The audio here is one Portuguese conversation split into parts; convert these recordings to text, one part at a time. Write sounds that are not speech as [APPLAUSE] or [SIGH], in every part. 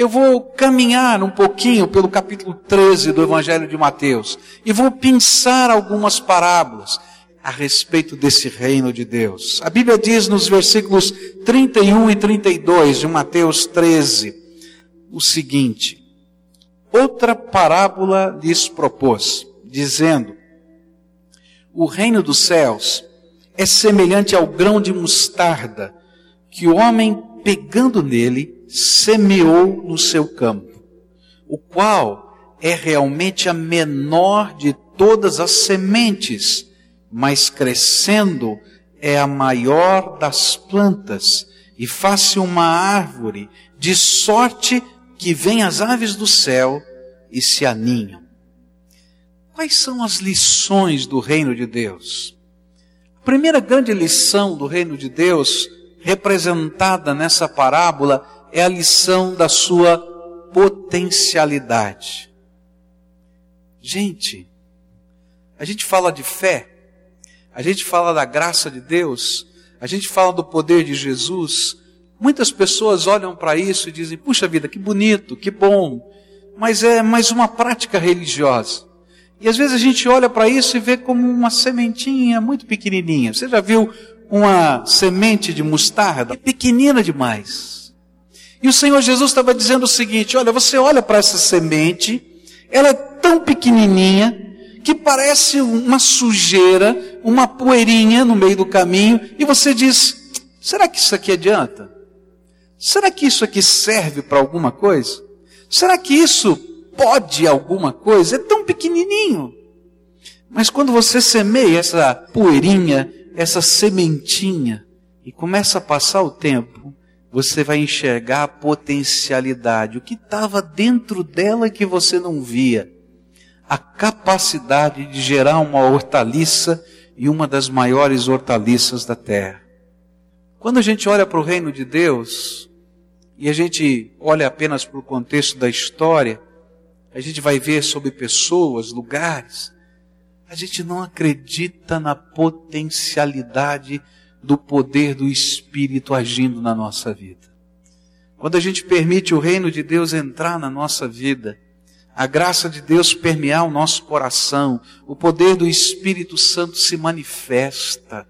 eu vou caminhar um pouquinho pelo capítulo 13 do Evangelho de Mateus e vou pensar algumas parábolas a respeito desse reino de Deus. A Bíblia diz nos versículos 31 e 32 de Mateus 13 o seguinte: Outra parábola lhes propôs, dizendo: O reino dos céus é semelhante ao grão de mostarda que o homem, pegando nele, semeou no seu campo, o qual é realmente a menor de todas as sementes mas crescendo é a maior das plantas e faz-se uma árvore, de sorte que vêm as aves do céu e se aninham. Quais são as lições do reino de Deus? A primeira grande lição do reino de Deus, representada nessa parábola, é a lição da sua potencialidade. Gente, a gente fala de fé, a gente fala da graça de Deus, a gente fala do poder de Jesus, muitas pessoas olham para isso e dizem: puxa vida, que bonito, que bom, mas é mais uma prática religiosa. E às vezes a gente olha para isso e vê como uma sementinha muito pequenininha. Você já viu uma semente de mostarda? É pequenina demais. E o Senhor Jesus estava dizendo o seguinte: olha, você olha para essa semente, ela é tão pequenininha, que parece uma sujeira, uma poeirinha no meio do caminho, e você diz: será que isso aqui adianta? Será que isso aqui serve para alguma coisa? Será que isso pode alguma coisa? É tão pequenininho. Mas quando você semeia essa poeirinha, essa sementinha, e começa a passar o tempo, você vai enxergar a potencialidade, o que estava dentro dela que você não via a capacidade de gerar uma hortaliça e uma das maiores hortaliças da terra. Quando a gente olha para o reino de Deus, e a gente olha apenas para o contexto da história, a gente vai ver sobre pessoas, lugares, a gente não acredita na potencialidade do poder do Espírito agindo na nossa vida. Quando a gente permite o reino de Deus entrar na nossa vida, a graça de Deus permear o nosso coração, o poder do Espírito Santo se manifesta.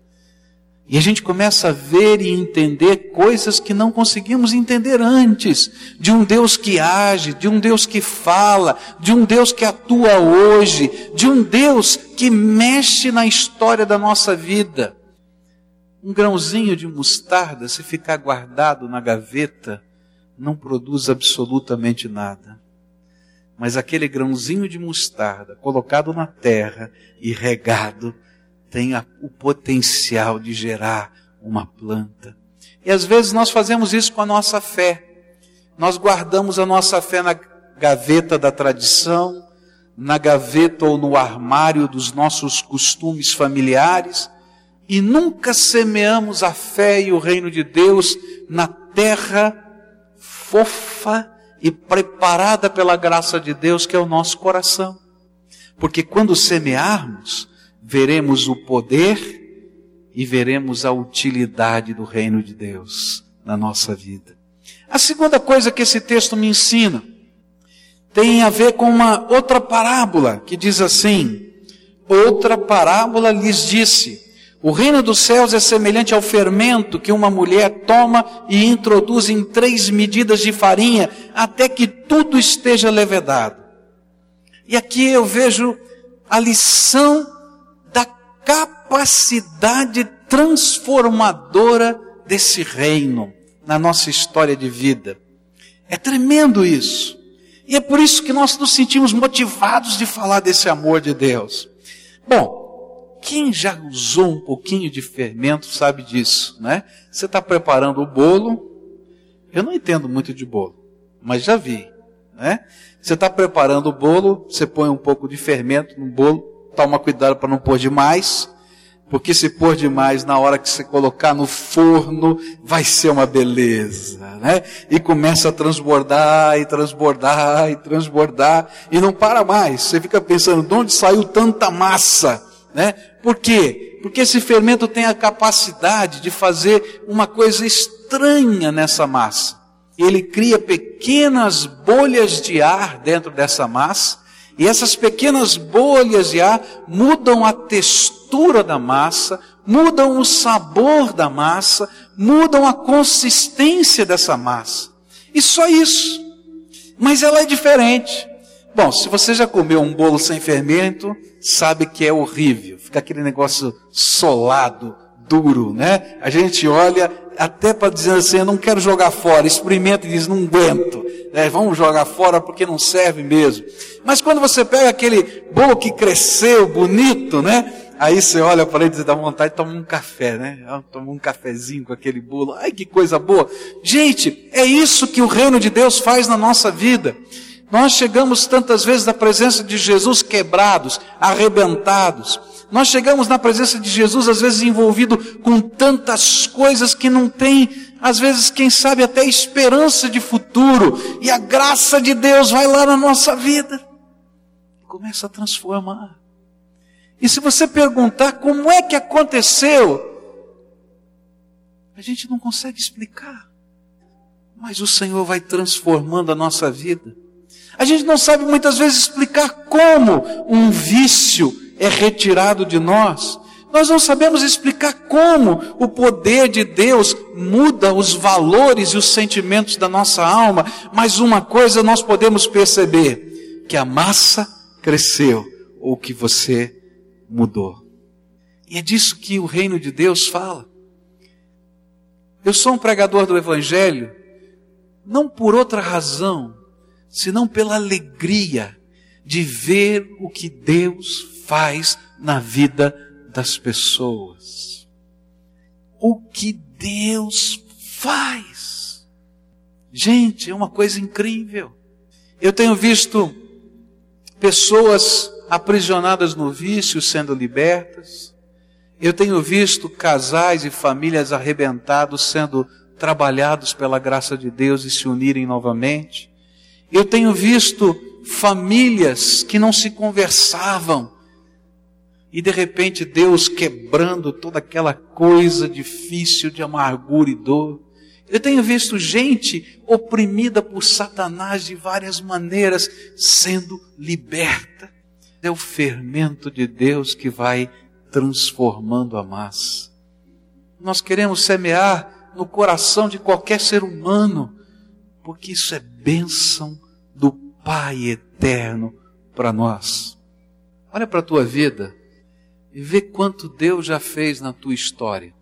E a gente começa a ver e entender coisas que não conseguimos entender antes. De um Deus que age, de um Deus que fala, de um Deus que atua hoje, de um Deus que mexe na história da nossa vida. Um grãozinho de mostarda, se ficar guardado na gaveta, não produz absolutamente nada mas aquele grãozinho de mostarda colocado na terra e regado tem a, o potencial de gerar uma planta. E às vezes nós fazemos isso com a nossa fé. Nós guardamos a nossa fé na gaveta da tradição, na gaveta ou no armário dos nossos costumes familiares, e nunca semeamos a fé e o reino de Deus na terra fofa e preparada pela graça de Deus, que é o nosso coração. Porque quando semearmos, veremos o poder e veremos a utilidade do reino de Deus na nossa vida. A segunda coisa que esse texto me ensina tem a ver com uma outra parábola que diz assim: Outra parábola lhes disse: o reino dos céus é semelhante ao fermento que uma mulher toma e introduz em três medidas de farinha até que tudo esteja levedado. E aqui eu vejo a lição da capacidade transformadora desse reino na nossa história de vida. É tremendo isso. E é por isso que nós nos sentimos motivados de falar desse amor de Deus. Bom, quem já usou um pouquinho de fermento sabe disso, né? Você está preparando o bolo. Eu não entendo muito de bolo, mas já vi, né? Você está preparando o bolo, você põe um pouco de fermento no bolo, toma cuidado para não pôr demais, porque se pôr demais na hora que você colocar no forno, vai ser uma beleza, né? E começa a transbordar e transbordar e transbordar e não para mais. Você fica pensando, de onde saiu tanta massa? Né? Por quê? Porque esse fermento tem a capacidade de fazer uma coisa estranha nessa massa. ele cria pequenas bolhas de ar dentro dessa massa, e essas pequenas bolhas de ar mudam a textura da massa, mudam o sabor da massa, mudam a consistência dessa massa. E só isso. Mas ela é diferente. Bom, se você já comeu um bolo sem fermento, sabe que é horrível. Fica aquele negócio solado, duro, né? A gente olha até para dizer assim, eu não quero jogar fora, experimenta e diz, não aguento. Né? Vamos jogar fora porque não serve mesmo. Mas quando você pega aquele bolo que cresceu, bonito, né? Aí você olha para ele e dá vontade de tomar um café, né? Ah, tomar um cafezinho com aquele bolo. Ai, que coisa boa. Gente, é isso que o reino de Deus faz na nossa vida. Nós chegamos tantas vezes na presença de Jesus quebrados, arrebentados. Nós chegamos na presença de Jesus, às vezes envolvido com tantas coisas que não tem, às vezes, quem sabe, até esperança de futuro. E a graça de Deus vai lá na nossa vida. e Começa a transformar. E se você perguntar como é que aconteceu, a gente não consegue explicar. Mas o Senhor vai transformando a nossa vida. A gente não sabe muitas vezes explicar como um vício é retirado de nós. Nós não sabemos explicar como o poder de Deus muda os valores e os sentimentos da nossa alma, mas uma coisa nós podemos perceber: que a massa cresceu ou que você mudou. E é disso que o reino de Deus fala. Eu sou um pregador do Evangelho, não por outra razão, senão pela alegria de ver o que Deus faz na vida das pessoas. O que Deus faz. Gente, é uma coisa incrível. Eu tenho visto pessoas aprisionadas no vício sendo libertas. Eu tenho visto casais e famílias arrebentados sendo trabalhados pela graça de Deus e se unirem novamente. Eu tenho visto famílias que não se conversavam e de repente Deus quebrando toda aquela coisa difícil de amargura e dor. Eu tenho visto gente oprimida por Satanás de várias maneiras sendo liberta é o fermento de Deus que vai transformando a massa. Nós queremos semear no coração de qualquer ser humano, porque isso é bênção do Pai eterno para nós. Olha para a tua vida e vê quanto Deus já fez na tua história.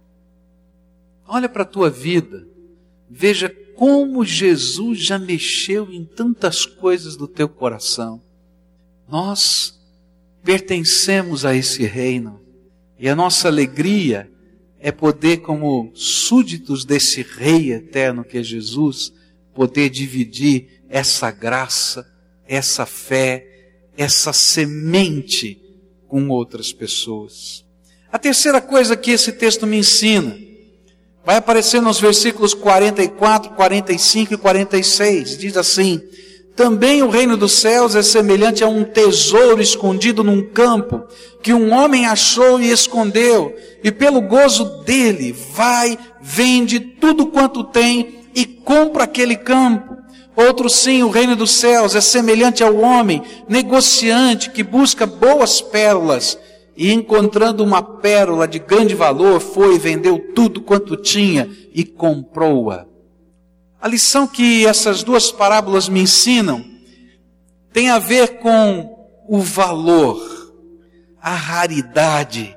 Olha para a tua vida, veja como Jesus já mexeu em tantas coisas do teu coração. Nós pertencemos a esse reino. E a nossa alegria é poder, como súditos desse Rei eterno que é Jesus, poder dividir essa graça, essa fé, essa semente com outras pessoas. A terceira coisa que esse texto me ensina vai aparecer nos versículos 44, 45 e 46. Diz assim: também o reino dos céus é semelhante a um tesouro escondido num campo, que um homem achou e escondeu, e pelo gozo dele vai, vende tudo quanto tem e compra aquele campo. Outro sim, o reino dos céus é semelhante ao homem negociante que busca boas pérolas e encontrando uma pérola de grande valor, foi vendeu tudo quanto tinha e comprou-a. A lição que essas duas parábolas me ensinam tem a ver com o valor, a raridade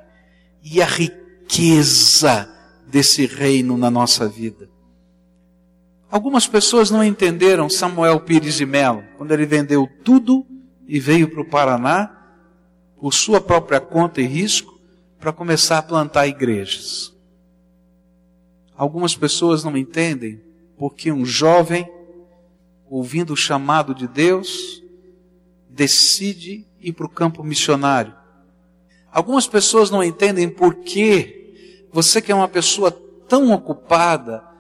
e a riqueza desse reino na nossa vida. Algumas pessoas não entenderam Samuel Pires de Mello, quando ele vendeu tudo e veio para o Paraná, por sua própria conta e risco, para começar a plantar igrejas. Algumas pessoas não entendem porque um jovem, ouvindo o chamado de Deus, decide ir para o campo missionário. Algumas pessoas não entendem por que você que é uma pessoa tão ocupada,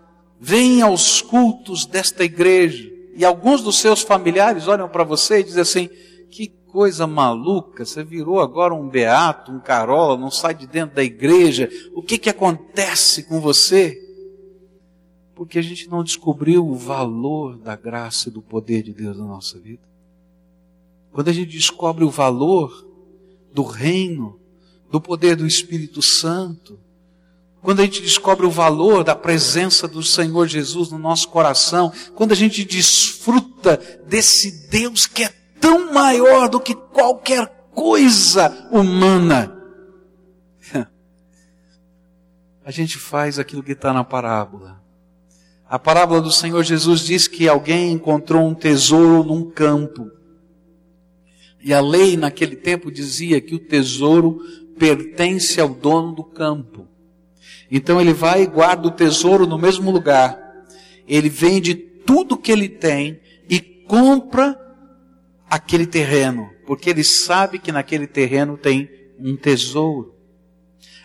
vem aos cultos desta igreja e alguns dos seus familiares olham para você e dizem assim: que coisa maluca, você virou agora um beato, um carola, não sai de dentro da igreja, o que que acontece com você? porque a gente não descobriu o valor da graça e do poder de Deus na nossa vida. Quando a gente descobre o valor do reino, do poder do Espírito Santo, quando a gente descobre o valor da presença do Senhor Jesus no nosso coração, quando a gente desfruta desse Deus que é tão maior do que qualquer coisa humana, [LAUGHS] a gente faz aquilo que está na parábola. A parábola do Senhor Jesus diz que alguém encontrou um tesouro num campo. E a lei naquele tempo dizia que o tesouro pertence ao dono do campo. Então ele vai e guarda o tesouro no mesmo lugar. Ele vende tudo que ele tem e compra aquele terreno, porque ele sabe que naquele terreno tem um tesouro.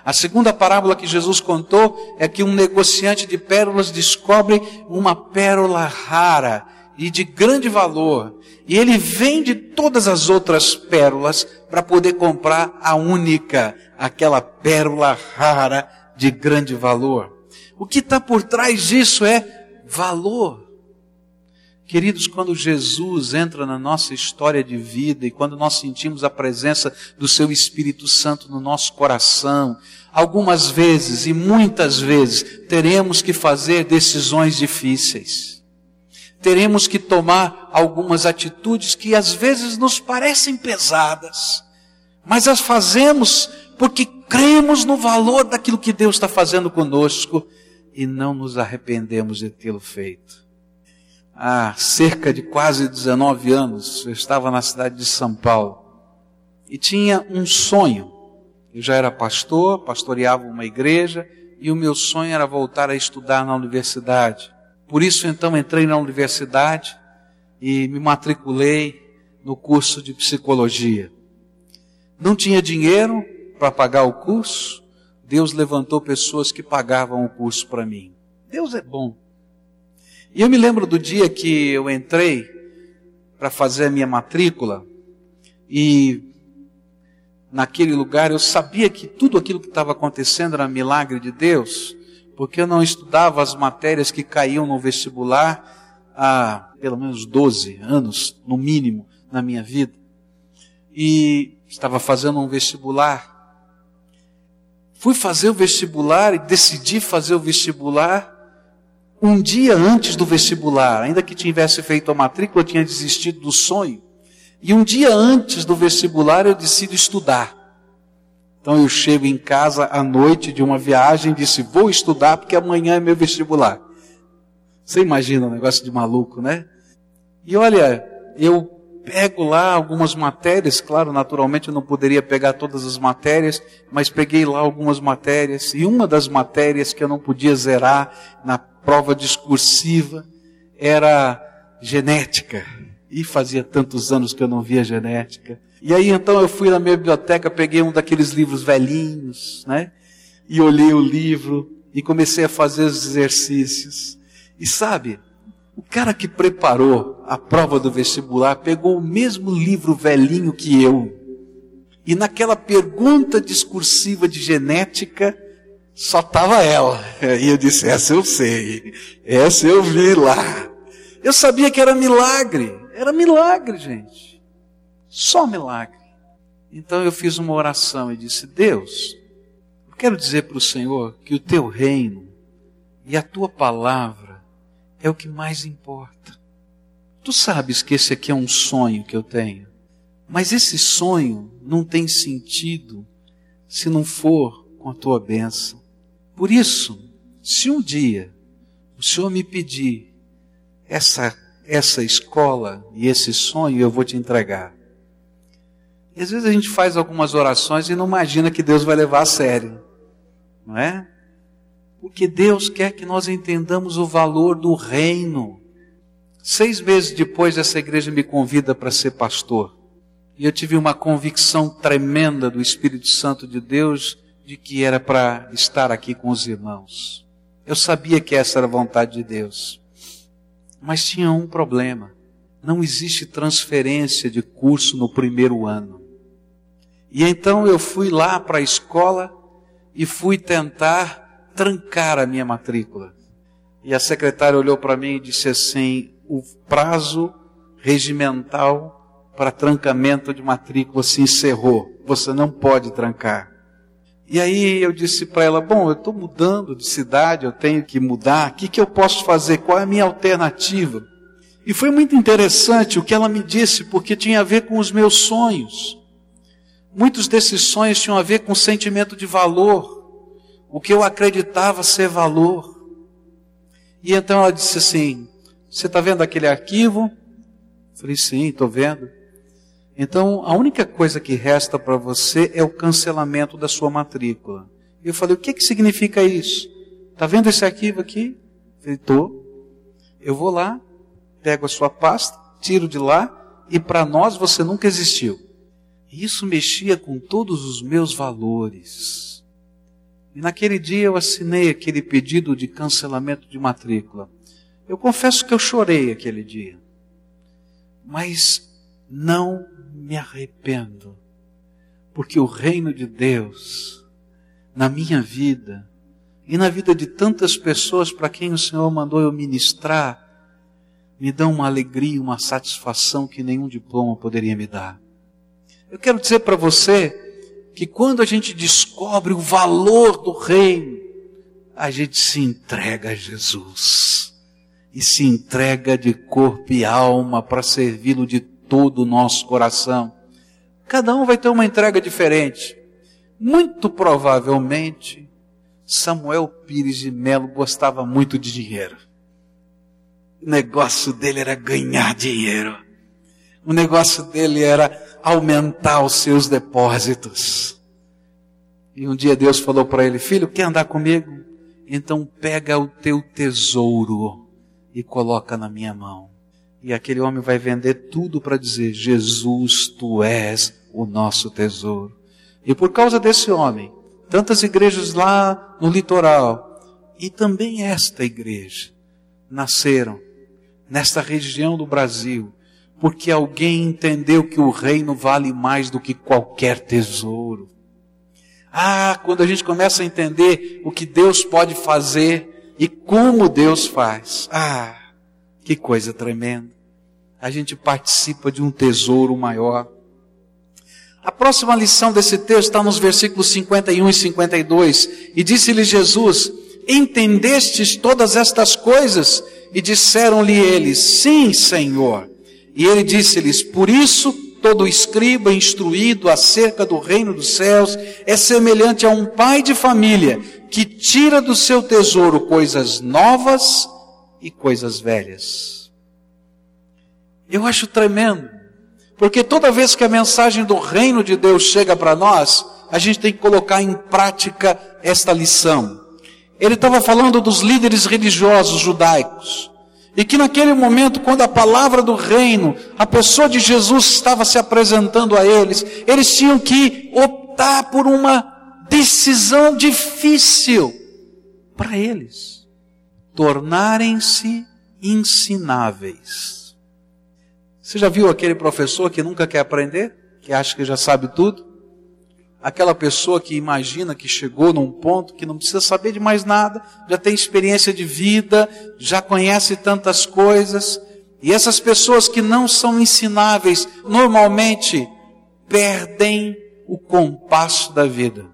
A segunda parábola que Jesus contou é que um negociante de pérolas descobre uma pérola rara e de grande valor. E ele vende todas as outras pérolas para poder comprar a única, aquela pérola rara de grande valor. O que está por trás disso é valor. Queridos, quando Jesus entra na nossa história de vida e quando nós sentimos a presença do Seu Espírito Santo no nosso coração, algumas vezes e muitas vezes teremos que fazer decisões difíceis teremos que tomar algumas atitudes que às vezes nos parecem pesadas, mas as fazemos porque cremos no valor daquilo que Deus está fazendo conosco e não nos arrependemos de tê-lo feito. Há cerca de quase 19 anos, eu estava na cidade de São Paulo e tinha um sonho. Eu já era pastor, pastoreava uma igreja e o meu sonho era voltar a estudar na universidade. Por isso, então, entrei na universidade e me matriculei no curso de psicologia. Não tinha dinheiro para pagar o curso, Deus levantou pessoas que pagavam o curso para mim. Deus é bom. E eu me lembro do dia que eu entrei para fazer a minha matrícula e naquele lugar eu sabia que tudo aquilo que estava acontecendo era milagre de Deus porque eu não estudava as matérias que caíam no vestibular há pelo menos 12 anos, no mínimo, na minha vida. E estava fazendo um vestibular. Fui fazer o vestibular e decidi fazer o vestibular um dia antes do vestibular, ainda que tivesse feito a matrícula, tinha desistido do sonho. E um dia antes do vestibular eu decido estudar. Então eu chego em casa à noite de uma viagem e disse: Vou estudar porque amanhã é meu vestibular. Você imagina um negócio de maluco, né? E olha, eu pego lá algumas matérias, claro, naturalmente eu não poderia pegar todas as matérias, mas peguei lá algumas matérias, e uma das matérias que eu não podia zerar na prova discursiva era genética. E fazia tantos anos que eu não via genética. E aí então eu fui na minha biblioteca, peguei um daqueles livros velhinhos, né? E olhei o livro e comecei a fazer os exercícios. E sabe, o cara que preparou a prova do vestibular pegou o mesmo livro velhinho que eu. E naquela pergunta discursiva de genética, só estava ela. [LAUGHS] E eu disse: Essa eu sei, essa eu vi lá. Eu sabia que era milagre, era milagre, gente. Só milagre. Então eu fiz uma oração e disse: Deus, eu quero dizer para o Senhor que o teu reino e a tua palavra é o que mais importa. Tu sabes que esse aqui é um sonho que eu tenho, mas esse sonho não tem sentido se não for com a tua bênção. Por isso, se um dia o Senhor me pedir essa, essa escola e esse sonho, eu vou te entregar. E às vezes a gente faz algumas orações e não imagina que Deus vai levar a sério, não é? Porque Deus quer que nós entendamos o valor do reino. Seis meses depois, essa igreja me convida para ser pastor. E eu tive uma convicção tremenda do Espírito Santo de Deus de que era para estar aqui com os irmãos. Eu sabia que essa era a vontade de Deus. Mas tinha um problema. Não existe transferência de curso no primeiro ano. E então eu fui lá para a escola e fui tentar trancar a minha matrícula. E a secretária olhou para mim e disse assim: o prazo regimental para trancamento de matrícula se encerrou. Você não pode trancar. E aí eu disse para ela: Bom, eu estou mudando de cidade, eu tenho que mudar, o que, que eu posso fazer? Qual é a minha alternativa? E foi muito interessante o que ela me disse, porque tinha a ver com os meus sonhos. Muitos desses sonhos tinham a ver com sentimento de valor, o que eu acreditava ser valor. E então ela disse assim: Você está vendo aquele arquivo? Eu falei: Sim, estou vendo. Então, a única coisa que resta para você é o cancelamento da sua matrícula. E eu falei, o que, que significa isso? Está vendo esse arquivo aqui? Ele. Eu vou lá, pego a sua pasta, tiro de lá, e para nós você nunca existiu. Isso mexia com todos os meus valores. E naquele dia eu assinei aquele pedido de cancelamento de matrícula. Eu confesso que eu chorei aquele dia. Mas não me arrependo, porque o reino de Deus, na minha vida, e na vida de tantas pessoas para quem o Senhor mandou eu ministrar, me dão uma alegria, uma satisfação que nenhum diploma poderia me dar. Eu quero dizer para você que quando a gente descobre o valor do reino, a gente se entrega a Jesus e se entrega de corpo e alma para servi-lo de todo o nosso coração. Cada um vai ter uma entrega diferente. Muito provavelmente, Samuel Pires de Melo gostava muito de dinheiro. O negócio dele era ganhar dinheiro. O negócio dele era aumentar os seus depósitos. E um dia Deus falou para ele: Filho, quer andar comigo? Então pega o teu tesouro e coloca na minha mão. E aquele homem vai vender tudo para dizer: Jesus, tu és o nosso tesouro. E por causa desse homem, tantas igrejas lá no litoral e também esta igreja nasceram nesta região do Brasil, porque alguém entendeu que o reino vale mais do que qualquer tesouro. Ah, quando a gente começa a entender o que Deus pode fazer e como Deus faz. Ah, que coisa tremenda a gente participa de um tesouro maior. A próxima lição desse texto está nos versículos 51 e 52. E disse-lhe Jesus: Entendestes todas estas coisas? E disseram-lhe eles: Sim, Senhor. E ele disse-lhes: Por isso todo escriba instruído acerca do reino dos céus é semelhante a um pai de família que tira do seu tesouro coisas novas e coisas velhas. Eu acho tremendo. Porque toda vez que a mensagem do reino de Deus chega para nós, a gente tem que colocar em prática esta lição. Ele estava falando dos líderes religiosos judaicos. E que naquele momento, quando a palavra do reino, a pessoa de Jesus estava se apresentando a eles, eles tinham que optar por uma decisão difícil para eles. Tornarem-se ensináveis. Você já viu aquele professor que nunca quer aprender? Que acha que já sabe tudo? Aquela pessoa que imagina que chegou num ponto que não precisa saber de mais nada, já tem experiência de vida, já conhece tantas coisas. E essas pessoas que não são ensináveis, normalmente perdem o compasso da vida.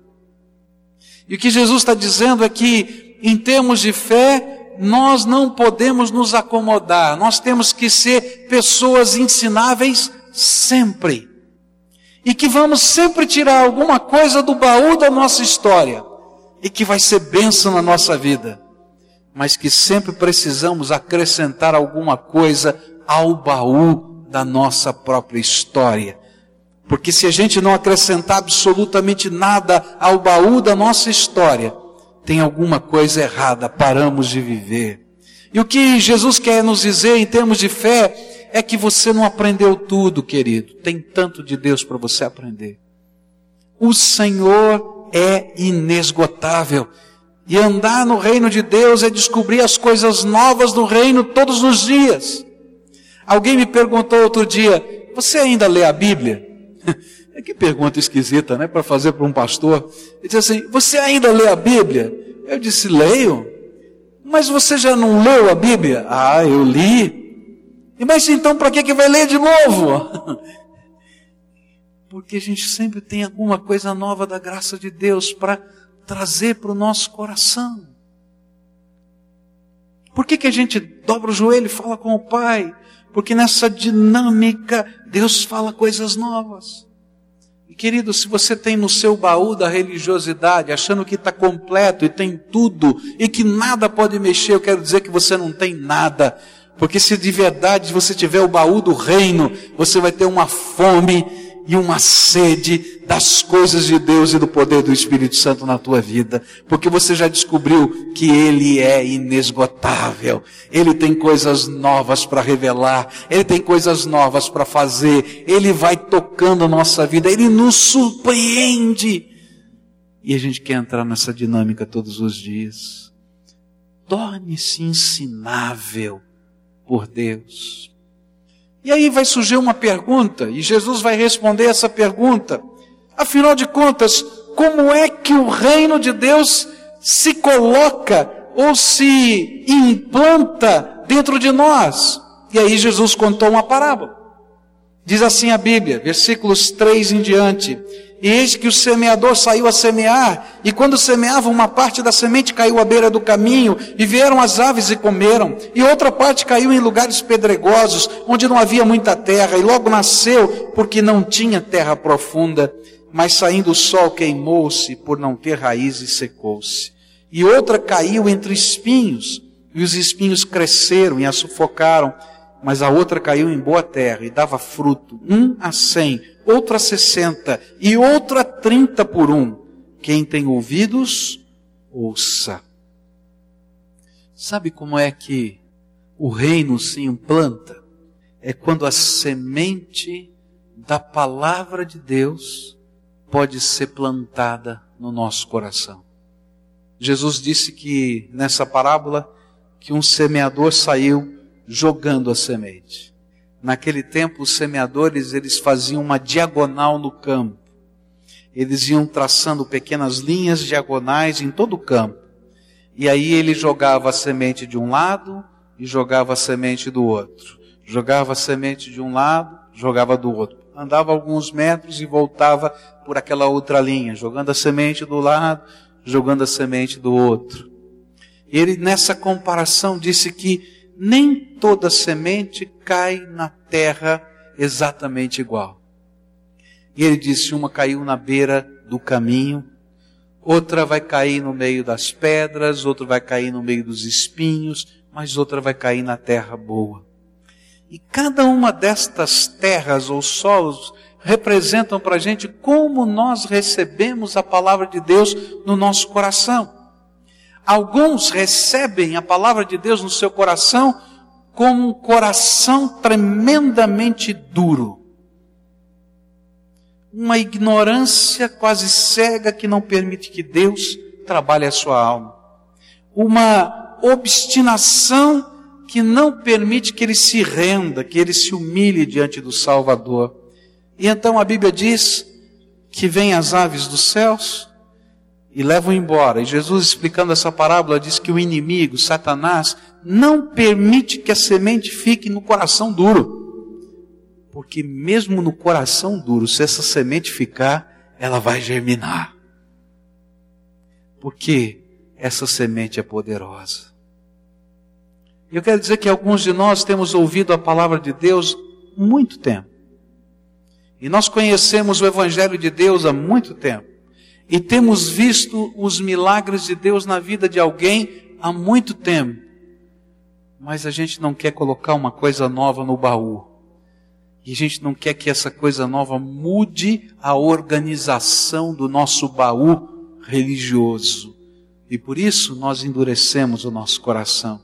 E o que Jesus está dizendo é que, em termos de fé, nós não podemos nos acomodar, nós temos que ser pessoas ensináveis sempre. E que vamos sempre tirar alguma coisa do baú da nossa história e que vai ser bênção na nossa vida, mas que sempre precisamos acrescentar alguma coisa ao baú da nossa própria história. Porque se a gente não acrescentar absolutamente nada ao baú da nossa história, tem alguma coisa errada, paramos de viver. E o que Jesus quer nos dizer em termos de fé é que você não aprendeu tudo, querido. Tem tanto de Deus para você aprender. O Senhor é inesgotável. E andar no reino de Deus é descobrir as coisas novas do reino todos os dias. Alguém me perguntou outro dia: Você ainda lê a Bíblia? [LAUGHS] É que pergunta esquisita, né? Para fazer para um pastor. Ele disse assim: Você ainda lê a Bíblia? Eu disse: Leio. Mas você já não leu a Bíblia? Ah, eu li. Mas então para que, que vai ler de novo? [LAUGHS] Porque a gente sempre tem alguma coisa nova da graça de Deus para trazer para o nosso coração. Por que, que a gente dobra o joelho e fala com o Pai? Porque nessa dinâmica Deus fala coisas novas. E querido, se você tem no seu baú da religiosidade, achando que está completo e tem tudo, e que nada pode mexer, eu quero dizer que você não tem nada. Porque se de verdade você tiver o baú do reino, você vai ter uma fome e uma sede das coisas de Deus e do poder do Espírito Santo na tua vida, porque você já descobriu que Ele é inesgotável, Ele tem coisas novas para revelar, Ele tem coisas novas para fazer, Ele vai tocando a nossa vida, Ele nos surpreende. E a gente quer entrar nessa dinâmica todos os dias. Torne-se ensinável por Deus. E aí vai surgir uma pergunta, e Jesus vai responder essa pergunta. Afinal de contas, como é que o reino de Deus se coloca ou se implanta dentro de nós? E aí Jesus contou uma parábola. Diz assim a Bíblia, versículos 3 em diante. E eis que o semeador saiu a semear, e quando semeava, uma parte da semente caiu à beira do caminho, e vieram as aves e comeram, e outra parte caiu em lugares pedregosos, onde não havia muita terra, e logo nasceu, porque não tinha terra profunda. Mas saindo o sol queimou-se, por não ter raízes secou-se. E outra caiu entre espinhos, e os espinhos cresceram e a sufocaram mas a outra caiu em boa terra e dava fruto, um a cem, outro a sessenta e outro a trinta por um. Quem tem ouvidos, ouça. Sabe como é que o reino se implanta? É quando a semente da palavra de Deus pode ser plantada no nosso coração. Jesus disse que nessa parábola que um semeador saiu jogando a semente. Naquele tempo, os semeadores, eles faziam uma diagonal no campo. Eles iam traçando pequenas linhas diagonais em todo o campo. E aí ele jogava a semente de um lado e jogava a semente do outro. Jogava a semente de um lado, jogava do outro. Andava alguns metros e voltava por aquela outra linha, jogando a semente do lado, jogando a semente do outro. Ele, nessa comparação, disse que nem toda semente cai na terra exatamente igual. E ele disse: uma caiu na beira do caminho, outra vai cair no meio das pedras, outra vai cair no meio dos espinhos, mas outra vai cair na terra boa. E cada uma destas terras ou solos representam para a gente como nós recebemos a palavra de Deus no nosso coração. Alguns recebem a palavra de Deus no seu coração como um coração tremendamente duro. Uma ignorância quase cega que não permite que Deus trabalhe a sua alma. Uma obstinação que não permite que ele se renda, que ele se humilhe diante do Salvador. E então a Bíblia diz que vêm as aves dos céus, e levam embora. E Jesus, explicando essa parábola, diz que o inimigo, Satanás, não permite que a semente fique no coração duro. Porque mesmo no coração duro, se essa semente ficar, ela vai germinar. Porque essa semente é poderosa. Eu quero dizer que alguns de nós temos ouvido a palavra de Deus muito tempo. E nós conhecemos o Evangelho de Deus há muito tempo e temos visto os milagres de Deus na vida de alguém há muito tempo, mas a gente não quer colocar uma coisa nova no baú. E a gente não quer que essa coisa nova mude a organização do nosso baú religioso. E por isso nós endurecemos o nosso coração.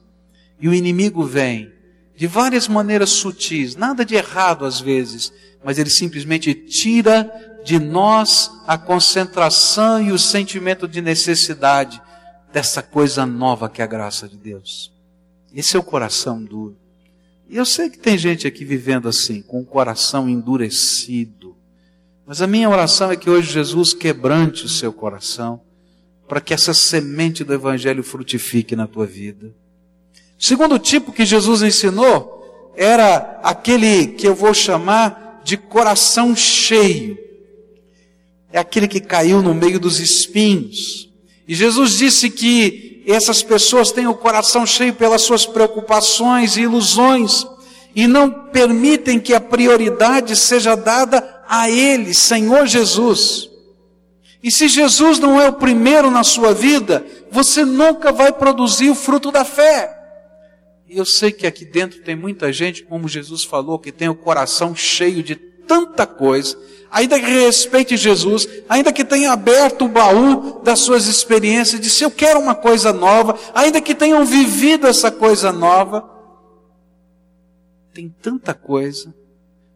E o inimigo vem de várias maneiras sutis, nada de errado às vezes, mas ele simplesmente tira de nós a concentração e o sentimento de necessidade dessa coisa nova que é a graça de Deus. Esse é o coração duro. E eu sei que tem gente aqui vivendo assim, com o coração endurecido. Mas a minha oração é que hoje Jesus quebrante o seu coração, para que essa semente do Evangelho frutifique na tua vida. O segundo tipo que Jesus ensinou era aquele que eu vou chamar de coração cheio. É aquele que caiu no meio dos espinhos. E Jesus disse que essas pessoas têm o coração cheio pelas suas preocupações e ilusões e não permitem que a prioridade seja dada a Ele, Senhor Jesus. E se Jesus não é o primeiro na sua vida, você nunca vai produzir o fruto da fé. E eu sei que aqui dentro tem muita gente, como Jesus falou, que tem o coração cheio de tanta coisa, ainda que respeite Jesus, ainda que tenha aberto o baú das suas experiências, disse eu quero uma coisa nova, ainda que tenham vivido essa coisa nova, tem tanta coisa,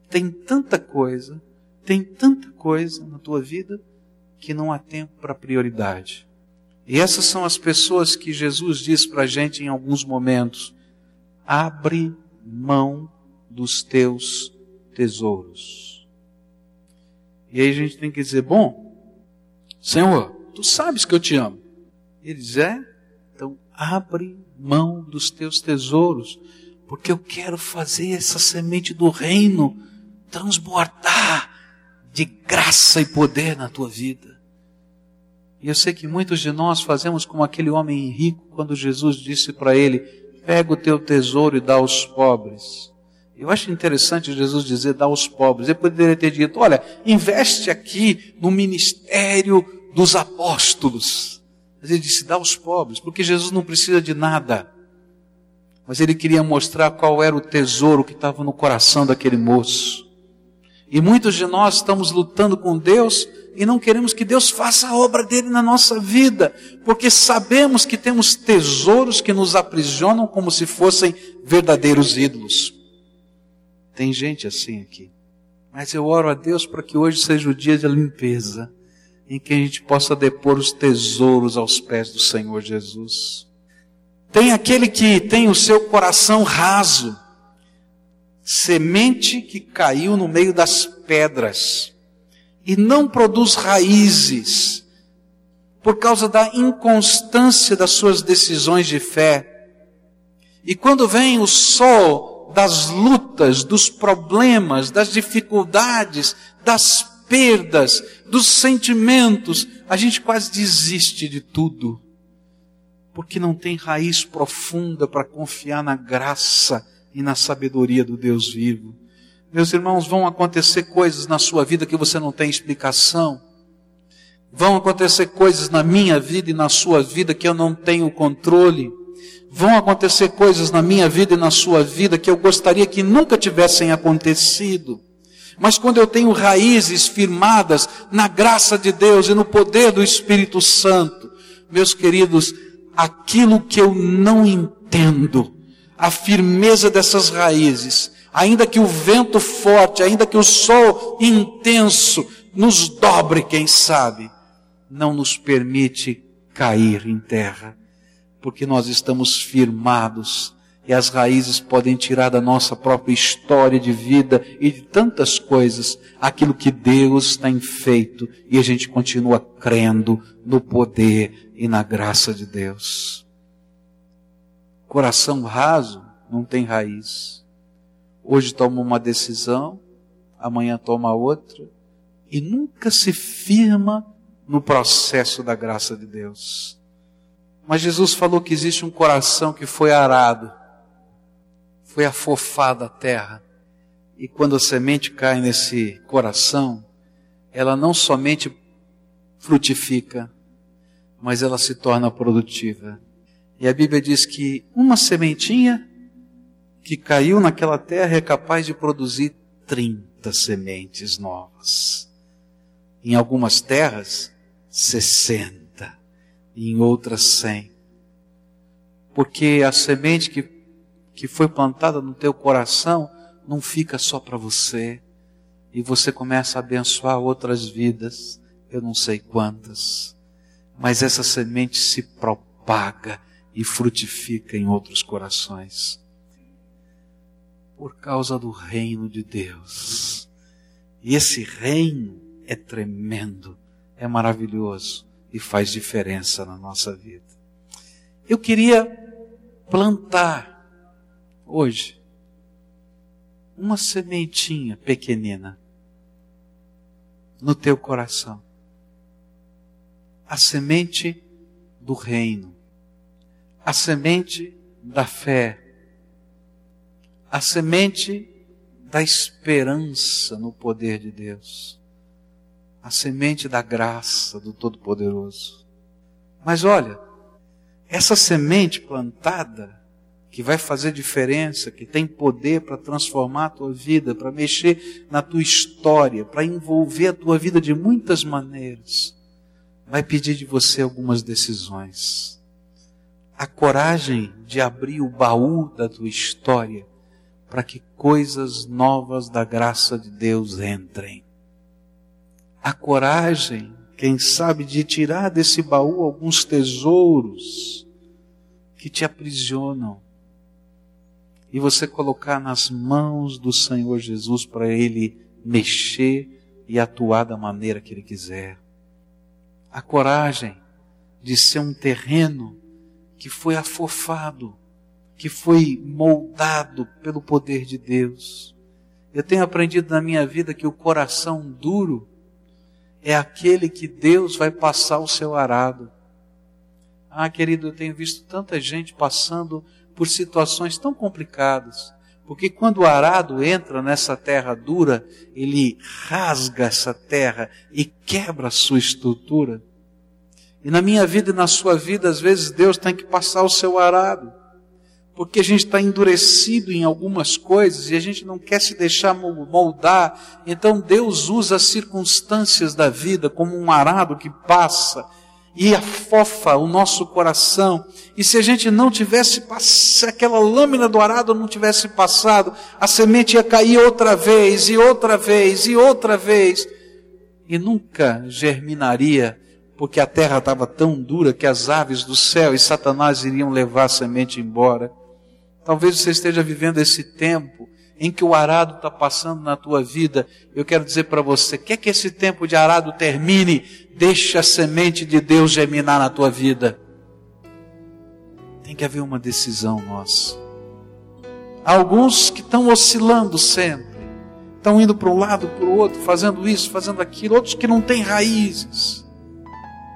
tem tanta coisa, tem tanta coisa na tua vida que não há tempo para prioridade. E essas são as pessoas que Jesus diz para a gente em alguns momentos: abre mão dos teus tesouros. E aí a gente tem que dizer: bom, Senhor, tu sabes que eu te amo. Ele diz: é, então abre mão dos teus tesouros, porque eu quero fazer essa semente do reino transbordar de graça e poder na tua vida. E eu sei que muitos de nós fazemos como aquele homem rico quando Jesus disse para ele: pega o teu tesouro e dá aos pobres. Eu acho interessante Jesus dizer dá aos pobres. Ele poderia ter dito: olha, investe aqui no ministério dos apóstolos. Mas ele disse: dá aos pobres, porque Jesus não precisa de nada. Mas ele queria mostrar qual era o tesouro que estava no coração daquele moço. E muitos de nós estamos lutando com Deus e não queremos que Deus faça a obra dele na nossa vida, porque sabemos que temos tesouros que nos aprisionam como se fossem verdadeiros ídolos. Tem gente assim aqui. Mas eu oro a Deus para que hoje seja o dia de limpeza, em que a gente possa depor os tesouros aos pés do Senhor Jesus. Tem aquele que tem o seu coração raso, semente que caiu no meio das pedras e não produz raízes por causa da inconstância das suas decisões de fé. E quando vem o sol das lutas, dos problemas, das dificuldades, das perdas, dos sentimentos, a gente quase desiste de tudo, porque não tem raiz profunda para confiar na graça e na sabedoria do Deus vivo. Meus irmãos, vão acontecer coisas na sua vida que você não tem explicação. Vão acontecer coisas na minha vida e na sua vida que eu não tenho controle. Vão acontecer coisas na minha vida e na sua vida que eu gostaria que nunca tivessem acontecido. Mas quando eu tenho raízes firmadas na graça de Deus e no poder do Espírito Santo, meus queridos, aquilo que eu não entendo, a firmeza dessas raízes, ainda que o vento forte, ainda que o sol intenso nos dobre, quem sabe, não nos permite cair em terra, porque nós estamos firmados e as raízes podem tirar da nossa própria história de vida e de tantas coisas aquilo que Deus tem feito e a gente continua crendo no poder e na graça de Deus. Coração raso não tem raiz. Hoje toma uma decisão, amanhã toma outra, e nunca se firma no processo da graça de Deus. Mas Jesus falou que existe um coração que foi arado, foi afofado a terra, e quando a semente cai nesse coração, ela não somente frutifica, mas ela se torna produtiva. E a Bíblia diz que uma sementinha que caiu naquela terra é capaz de produzir 30 sementes novas. Em algumas terras, 60. E em outras, 100. Porque a semente que, que foi plantada no teu coração não fica só para você. E você começa a abençoar outras vidas. Eu não sei quantas. Mas essa semente se propaga e frutifica em outros corações. Por causa do reino de Deus. E esse reino é tremendo, é maravilhoso. E faz diferença na nossa vida. Eu queria plantar hoje uma sementinha pequenina no teu coração. A semente do reino, a semente da fé, a semente da esperança no poder de Deus, a semente da graça do Todo-Poderoso. Mas olha, essa semente plantada, que vai fazer diferença, que tem poder para transformar a tua vida, para mexer na tua história, para envolver a tua vida de muitas maneiras, vai pedir de você algumas decisões. A coragem de abrir o baú da tua história para que coisas novas da graça de Deus entrem. A coragem, quem sabe, de tirar desse baú alguns tesouros que te aprisionam e você colocar nas mãos do Senhor Jesus para Ele mexer e atuar da maneira que Ele quiser. A coragem de ser um terreno que foi afofado, que foi moldado pelo poder de Deus. Eu tenho aprendido na minha vida que o coração duro é aquele que Deus vai passar o seu arado. Ah, querido, eu tenho visto tanta gente passando por situações tão complicadas. Porque quando o arado entra nessa terra dura, ele rasga essa terra e quebra a sua estrutura. E na minha vida e na sua vida, às vezes Deus tem que passar o seu arado. Porque a gente está endurecido em algumas coisas e a gente não quer se deixar moldar. Então Deus usa as circunstâncias da vida como um arado que passa e afofa o nosso coração. E se a gente não tivesse se aquela lâmina do arado não tivesse passado, a semente ia cair outra vez e outra vez e outra vez e nunca germinaria, porque a terra estava tão dura que as aves do céu e Satanás iriam levar a semente embora. Talvez você esteja vivendo esse tempo em que o arado está passando na tua vida. Eu quero dizer para você: quer que esse tempo de arado termine? Deixa a semente de Deus germinar na tua vida. Tem que haver uma decisão nossa. Há alguns que estão oscilando sempre, estão indo para um lado, para o outro, fazendo isso, fazendo aquilo, outros que não têm raízes.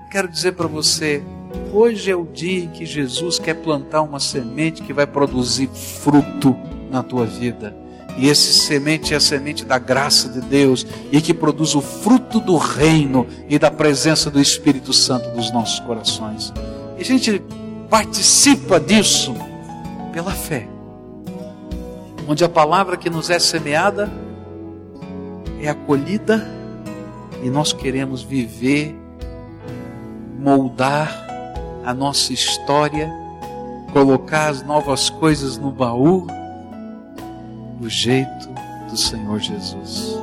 Eu quero dizer para você, Hoje é o dia em que Jesus quer plantar uma semente que vai produzir fruto na tua vida. E esse semente é a semente da graça de Deus e que produz o fruto do reino e da presença do Espírito Santo nos nossos corações. E a gente participa disso pela fé. Onde a palavra que nos é semeada é acolhida e nós queremos viver, moldar a nossa história, colocar as novas coisas no baú do jeito do Senhor Jesus.